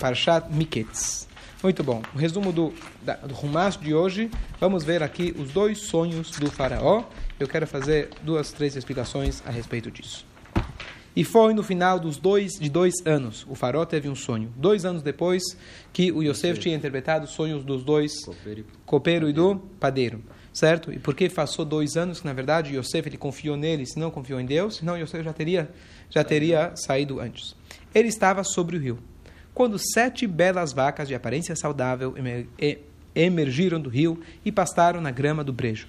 Parshat Miketz. Muito bom. O resumo do, da, do Rumash de hoje, vamos ver aqui os dois sonhos do faraó. Eu quero fazer duas, três explicações a respeito disso. E foi no final dos dois, de dois anos. O faraó teve um sonho. Dois anos depois que o Yosef tinha interpretado os sonhos dos dois, copeiro e do padeiro. Certo? E por que passou dois anos? Que na verdade Yosef ele confiou nele, se não confiou em Deus, senão Yosef já teria, já teria saído antes. Ele estava sobre o rio quando sete belas vacas de aparência saudável emergiram do rio e pastaram na grama do brejo.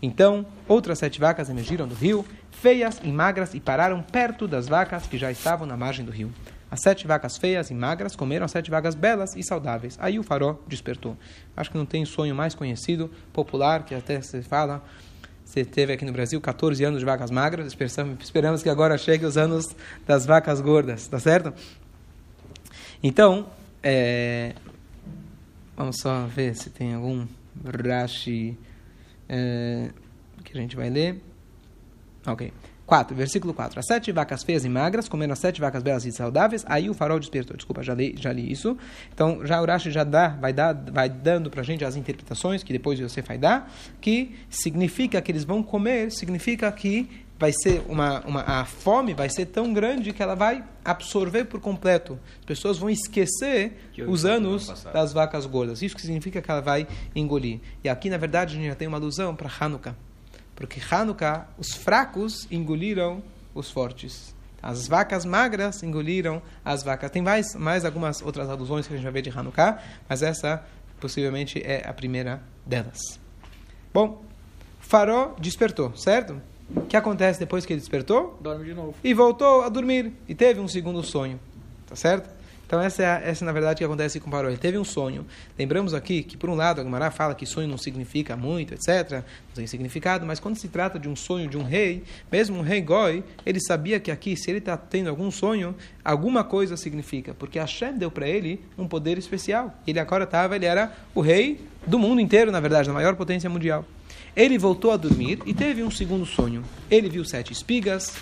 Então, outras sete vacas emergiram do rio, feias e magras, e pararam perto das vacas que já estavam na margem do rio. As sete vacas feias e magras comeram as sete vacas belas e saudáveis. Aí o farol despertou. Acho que não tem sonho mais conhecido, popular, que até se fala. Você teve aqui no Brasil 14 anos de vacas magras, esperamos que agora chegue os anos das vacas gordas, tá certo? Então, é, vamos só ver se tem algum Rashi é, que a gente vai ler. Ok. 4, versículo 4. As sete vacas feias e magras comeram as sete vacas belas e saudáveis, aí o farol despertou. Desculpa, já li, já li isso. Então, já o Rashi já dá, vai, dar, vai dando para a gente as interpretações que depois você vai dar, que significa que eles vão comer, significa que vai ser uma, uma, a fome vai ser tão grande que ela vai absorver por completo. As pessoas vão esquecer os anos das vacas gordas. Isso que significa que ela vai engolir. E aqui, na verdade, a gente já tem uma alusão para Hanukkah. Porque Hanukkah, os fracos engoliram os fortes. As vacas magras engoliram as vacas. Tem mais, mais algumas outras alusões que a gente vai ver de Hanukkah, mas essa possivelmente é a primeira delas. Bom, Faró despertou, certo? O que acontece depois que ele despertou? Dorme de novo. E voltou a dormir. E teve um segundo sonho. Tá certo? Então, essa é, essa, na verdade, que acontece com o Paró. Ele teve um sonho. Lembramos aqui que, por um lado, a Gemara fala que sonho não significa muito, etc. Não tem significado. Mas quando se trata de um sonho de um rei, mesmo um rei Goi, ele sabia que aqui, se ele está tendo algum sonho, alguma coisa significa. Porque Hashem deu para ele um poder especial. Ele agora estava, ele era o rei do mundo inteiro, na verdade, da maior potência mundial. Ele voltou a dormir e teve um segundo sonho. Ele viu sete espigas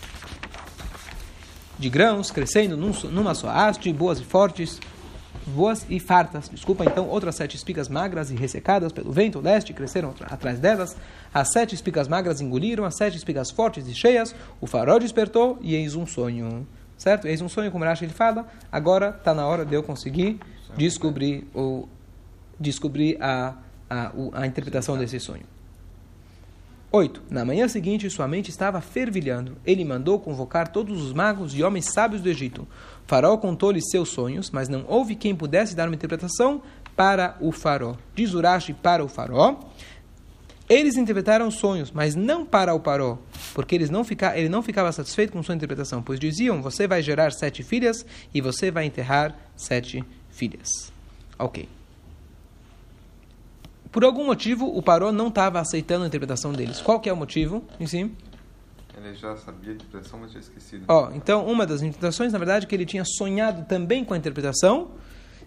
de grãos crescendo num, numa só haste, boas e fortes, boas e fartas. Desculpa, então, outras sete espigas magras e ressecadas pelo vento leste cresceram atrás delas. As sete espigas magras engoliram as sete espigas fortes e cheias. O farol despertou e eis um sonho. Certo? Eis um sonho, como Rashi ele fala. Agora está na hora de eu conseguir descobrir, ou, descobrir a, a, a interpretação desse sonho. 8. Na manhã seguinte, sua mente estava fervilhando. Ele mandou convocar todos os magos e homens sábios do Egito. O faraó contou-lhes seus sonhos, mas não houve quem pudesse dar uma interpretação para o faraó. Diz Urashi para o faraó. Eles interpretaram sonhos, mas não para o faraó, porque eles não fica, ele não ficava satisfeito com sua interpretação, pois diziam: Você vai gerar sete filhas e você vai enterrar sete filhas. Ok. Por algum motivo, o Paró não estava aceitando a interpretação deles. Qual que é o motivo? Em cima? Ele já sabia a interpretação, mas tinha esquecido. Ó, então, uma das interpretações, na verdade, é que ele tinha sonhado também com a interpretação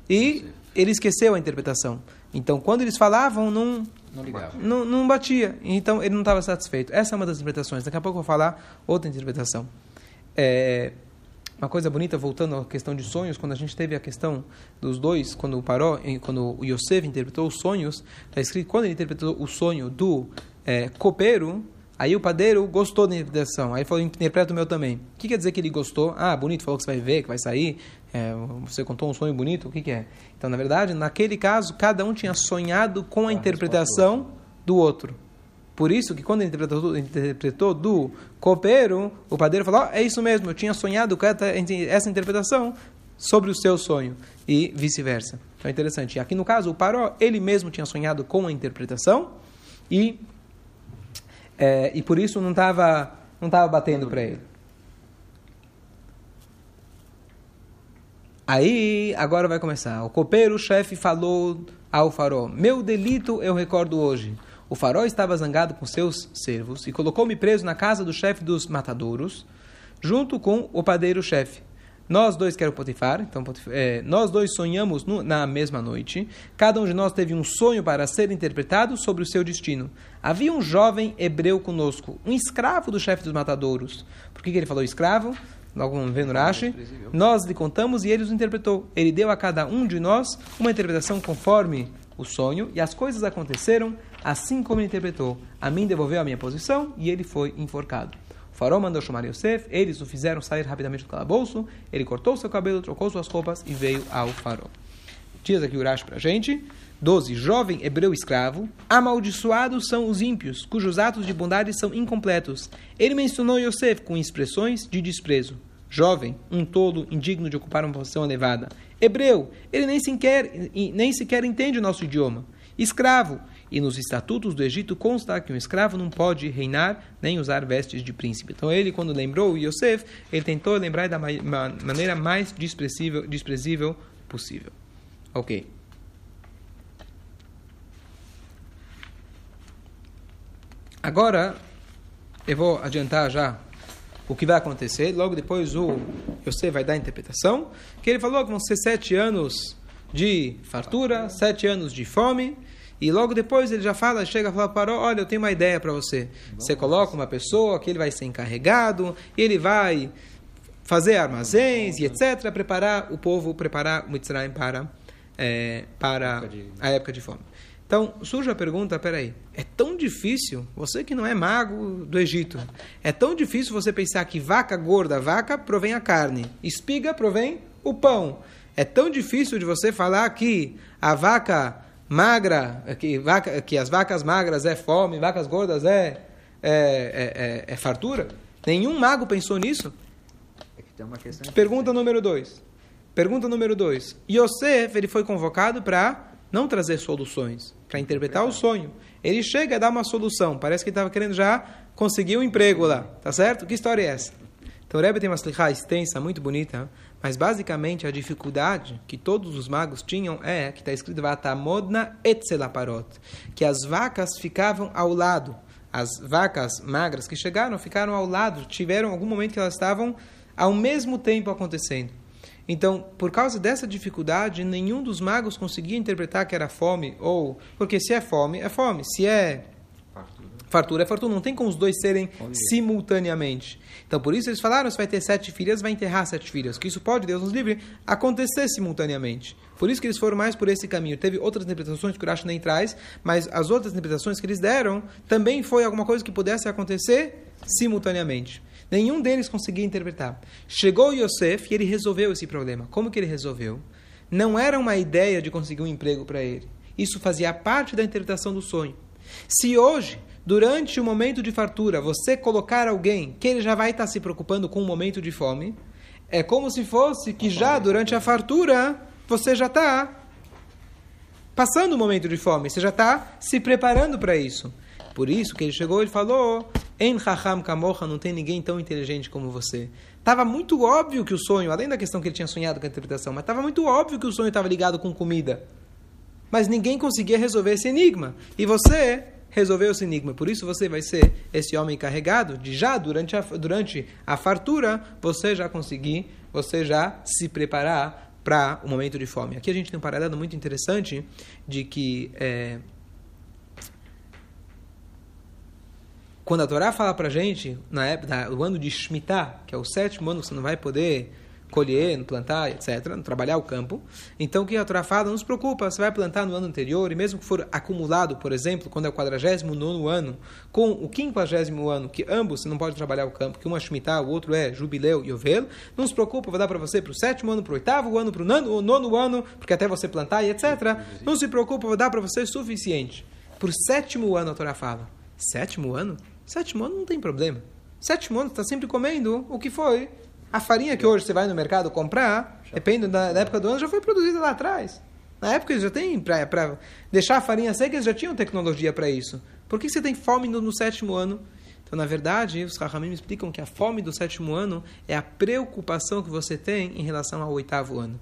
e ele esqueceu a interpretação. Então, quando eles falavam, não, não, ligava. não, não batia. Então, ele não estava satisfeito. Essa é uma das interpretações. Daqui a pouco eu vou falar outra interpretação. É, uma coisa bonita, voltando à questão de sonhos, quando a gente teve a questão dos dois, quando o Paró, quando o Yosef interpretou os sonhos, está escrito, quando ele interpretou o sonho do é, copeiro, aí o padeiro gostou da interpretação, aí falou, interpreta o meu também. O que quer dizer que ele gostou? Ah, bonito, falou que você vai ver, que vai sair, é, você contou um sonho bonito, o que, que é? Então, na verdade, naquele caso, cada um tinha sonhado com a interpretação do outro. Por isso que quando ele interpretou, interpretou do copeiro, o padeiro falou: oh, é isso mesmo, eu tinha sonhado com essa interpretação sobre o seu sonho e vice-versa. Então é interessante. Aqui no caso, o Paró, ele mesmo tinha sonhado com a interpretação e, é, e por isso não estava não tava batendo para ele. Aí, agora vai começar. O copeiro, o chefe, falou ao farol: Meu delito eu recordo hoje. O farol estava zangado com seus servos e colocou-me preso na casa do chefe dos matadouros, junto com o padeiro-chefe. Nós dois, que era o Potifar, então, é, nós dois sonhamos no, na mesma noite. Cada um de nós teve um sonho para ser interpretado sobre o seu destino. Havia um jovem hebreu conosco, um escravo do chefe dos matadouros. Por que, que ele falou escravo? logo vamos ver no Rashi, nós lhe contamos e ele os interpretou. Ele deu a cada um de nós uma interpretação conforme o sonho, e as coisas aconteceram assim como ele interpretou. A mim devolveu a minha posição e ele foi enforcado. O faraó mandou chamar Yosef, eles o fizeram sair rapidamente do calabouço, ele cortou seu cabelo, trocou suas roupas e veio ao faraó. Diz aqui o para a gente. 12. Jovem hebreu escravo, amaldiçoados são os ímpios, cujos atos de bondade são incompletos. Ele mencionou Yosef com expressões de desprezo. Jovem, um tolo, indigno de ocupar uma posição elevada. Hebreu, ele nem sequer, nem sequer entende o nosso idioma. Escravo, e nos estatutos do Egito consta que um escravo não pode reinar nem usar vestes de príncipe. Então ele, quando lembrou Yosef, ele tentou lembrar da maneira mais desprezível, desprezível possível. Ok. Agora, eu vou adiantar já o que vai acontecer. Logo depois o Yosef vai dar a interpretação. Que ele falou que vão ser sete anos de fartura, sete anos de fome. E logo depois ele já fala, chega a falar para olha, eu tenho uma ideia para você. Você coloca uma pessoa que ele vai ser encarregado, ele vai fazer armazéns e etc, preparar o povo, preparar o Mitzrayim para é, para a época de fome. Então, surge a pergunta, peraí, é tão difícil, você que não é mago do Egito, é tão difícil você pensar que vaca gorda, vaca provém a carne, espiga provém o pão. É tão difícil de você falar que a vaca magra, que, vaca, que as vacas magras é fome, vacas gordas é, é, é, é, é fartura? Nenhum mago pensou nisso? É Pergunta número dois. Pergunta número dois. Yosef, ele foi convocado para não trazer soluções, para interpretar o sonho. Ele chega a dar uma solução. Parece que estava querendo já conseguir um emprego lá. Tá certo? Que história é essa? Então o Rebbe tem uma slichá extensa, muito bonita, mas basicamente a dificuldade que todos os magos tinham é que está escrito Vatamodna etzelaparot, que as vacas ficavam ao lado. As vacas magras que chegaram ficaram ao lado, tiveram algum momento que elas estavam ao mesmo tempo acontecendo. Então, por causa dessa dificuldade, nenhum dos magos conseguia interpretar que era fome ou. Porque se é fome, é fome. Se é fartura, fartura é fartura. Não tem como os dois serem simultaneamente. Então, por isso eles falaram: se vai ter sete filhas, vai enterrar sete filhas. Que isso pode, Deus nos livre, acontecer simultaneamente. Por isso que eles foram mais por esse caminho. Teve outras interpretações que o Rashi nem traz, mas as outras interpretações que eles deram também foi alguma coisa que pudesse acontecer simultaneamente. Nenhum deles conseguia interpretar. Chegou Yosef e ele resolveu esse problema. Como que ele resolveu? Não era uma ideia de conseguir um emprego para ele. Isso fazia parte da interpretação do sonho. Se hoje, durante o momento de fartura, você colocar alguém que ele já vai estar se preocupando com o momento de fome, é como se fosse que já durante a fartura você já está passando o momento de fome, você já está se preparando para isso. Por isso que ele chegou e falou: em Raham Kamocha não tem ninguém tão inteligente como você. Estava muito óbvio que o sonho, além da questão que ele tinha sonhado com a interpretação, mas estava muito óbvio que o sonho estava ligado com comida. Mas ninguém conseguia resolver esse enigma. E você resolveu esse enigma. Por isso você vai ser esse homem carregado de já durante a, durante a fartura, você já conseguir, você já se preparar para o momento de fome. Aqui a gente tem um paralelo muito interessante de que é, Quando a Torá fala para gente, na época, no ano de Shemitah, que é o sétimo ano que você não vai poder colher, plantar, etc., trabalhar o campo. Então, o que a Torá fala? Não se preocupa, você vai plantar no ano anterior, e mesmo que for acumulado, por exemplo, quando é o 49 ano, com o 50 ano, que ambos você não pode trabalhar o campo, que um é Shemitah, o outro é Jubileu e Ovel, não se preocupa, vou dar para você para o sétimo ano, para o oitavo ano, para o nono, ano, porque até você plantar e etc. Não se preocupa, vou dar para você suficiente. Por sétimo ano, a Torá fala. Sétimo ano? Sétimo ano não tem problema. Sétimo ano está sempre comendo o que foi. A farinha que hoje você vai no mercado comprar, depende da, época do ano, já foi produzida lá atrás. Na época eles já têm, para deixar a farinha seca, eles já tinham tecnologia para isso. Por que você tem fome no, no sétimo ano? Então, na verdade, os Rahamim explicam que a fome do sétimo ano é a preocupação que você tem em relação ao oitavo ano.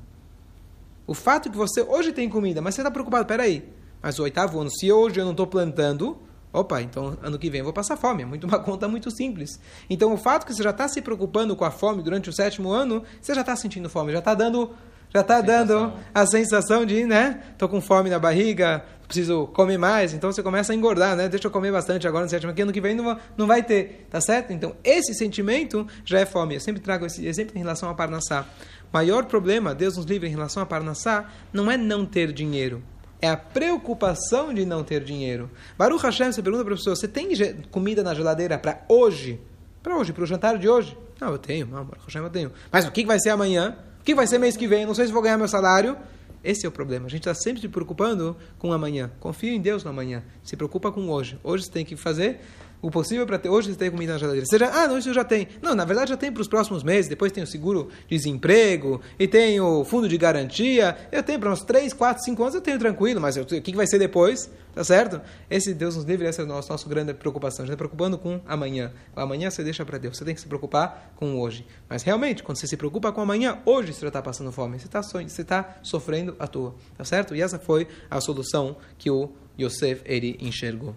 O fato que você hoje tem comida, mas você está preocupado, peraí, mas o oitavo ano, se hoje eu não estou plantando, Opa, então ano que vem eu vou passar fome. É muito uma conta muito simples. Então o fato que você já está se preocupando com a fome durante o sétimo ano, você já está sentindo fome, já está dando já está dando a sensação de, né? Tô com fome na barriga, preciso comer mais, então você começa a engordar, né? Deixa eu comer bastante agora no sétimo ano que vem não, não vai ter, tá certo? Então, esse sentimento já é fome. Eu sempre trago esse exemplo em relação a Parnassá. Maior problema, Deus nos livre em relação a Parnassá, não é não ter dinheiro. É a preocupação de não ter dinheiro. Baruch Hashem, você pergunta para a pessoa, você tem comida na geladeira para hoje? Para hoje, para o jantar de hoje? Não, eu tenho, não, Baruch Hashem, eu tenho. Mas o que vai ser amanhã? O que vai ser mês que vem? Não sei se vou ganhar meu salário. Esse é o problema. A gente está sempre se preocupando com amanhã. Confia em Deus no amanhã. Se preocupa com hoje. Hoje você tem que fazer o possível para ter. Hoje você tem comida na geladeira. Seja, ah, não, isso já tem. Não, na verdade já tem para os próximos meses. Depois tem o seguro desemprego e tem o fundo de garantia. Eu tenho para uns 3, 4, 5 anos, eu tenho tranquilo, mas o que vai ser depois? Tá certo? Esse Deus nos livre, essa é a nossa, nossa grande preocupação. A gente está preocupando com amanhã. O amanhã você deixa para Deus. Você tem que se preocupar com hoje. Mas realmente, quando você se preocupa com amanhã, hoje você está passando fome. Você está você tá sofrendo à toa. Tá certo? E essa foi a solução que o Yosef ele enxergou.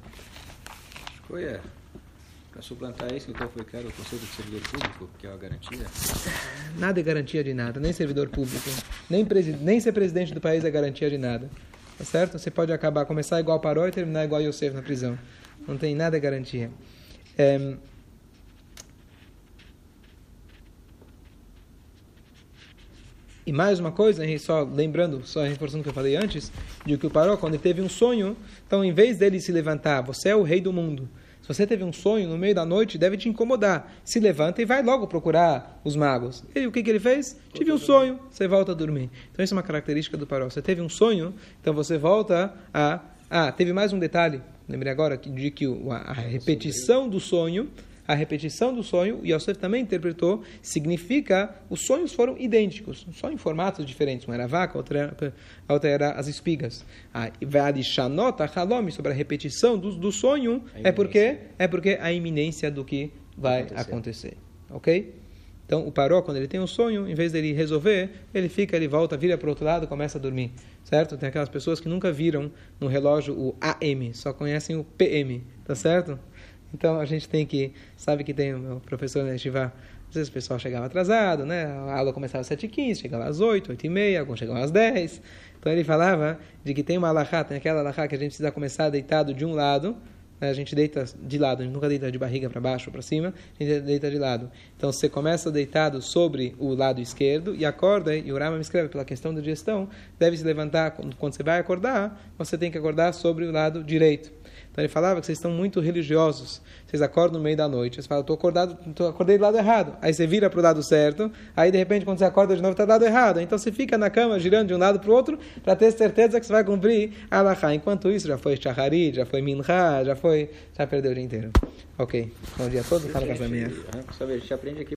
Foi, é. Para suplantar isso, então foi claro o conceito de servidor público, que é uma garantia? Nada é garantia de nada, nem servidor público, nem, nem ser presidente do país é garantia de nada. Tá certo? Você pode acabar, começar igual Paró e terminar igual Yosef na prisão. Não tem nada garantia. É... E mais uma coisa, só lembrando, só reforçando o que eu falei antes, de que o Paró, quando ele teve um sonho, então em vez dele se levantar, você é o rei do mundo, se você teve um sonho no meio da noite, deve te incomodar. Se levanta e vai logo procurar os magos. E o que, que ele fez? Tive um sonho, você volta a dormir. Então, isso é uma característica do paró. Você teve um sonho, então você volta a. Ah, teve mais um detalhe, lembrei agora, de que a repetição do sonho a repetição do sonho, e Yosef também interpretou, significa os sonhos foram idênticos, só em formatos diferentes. Um era a vaca, outro era, a outra era as espigas. A Vadishanota Halom, sobre a repetição do, do sonho, é porque, é porque a iminência do que vai acontecer. acontecer. Ok? Então, o paró, quando ele tem um sonho, em vez dele resolver, ele fica, ele volta, vira para o outro lado, começa a dormir. Certo? Tem aquelas pessoas que nunca viram no relógio o AM, só conhecem o PM. Tá certo? Então a gente tem que, sabe que tem o professor Yeshiva, às vezes o pessoal chegava atrasado, né? A aula começava às 7h15, chegava às 8, 8 e meia, alguns chegavam às 10. Então ele falava de que tem uma alahá, tem aquela alahá que a gente precisa começar deitado de um lado, né? a gente deita de lado, a gente nunca deita de barriga para baixo ou para cima, a gente deita de lado. Então você começa deitado sobre o lado esquerdo e acorda, e o Rama me escreve pela questão da digestão, deve se levantar, quando você vai acordar, você tem que acordar sobre o lado direito. Então ele falava que vocês estão muito religiosos. Vocês acordam no meio da noite, você fala, estou acordado, tô, acordei do lado errado. Aí você vira para o lado certo, aí de repente quando você acorda de novo está do lado errado. Então você fica na cama girando de um lado para o outro para ter certeza que você vai cumprir a Alahá. Enquanto isso já foi Shaharit, já foi Minha, já foi, já perdeu o dia inteiro. Ok. Bom dia a todos, fala com a minha. A gente aprende aqui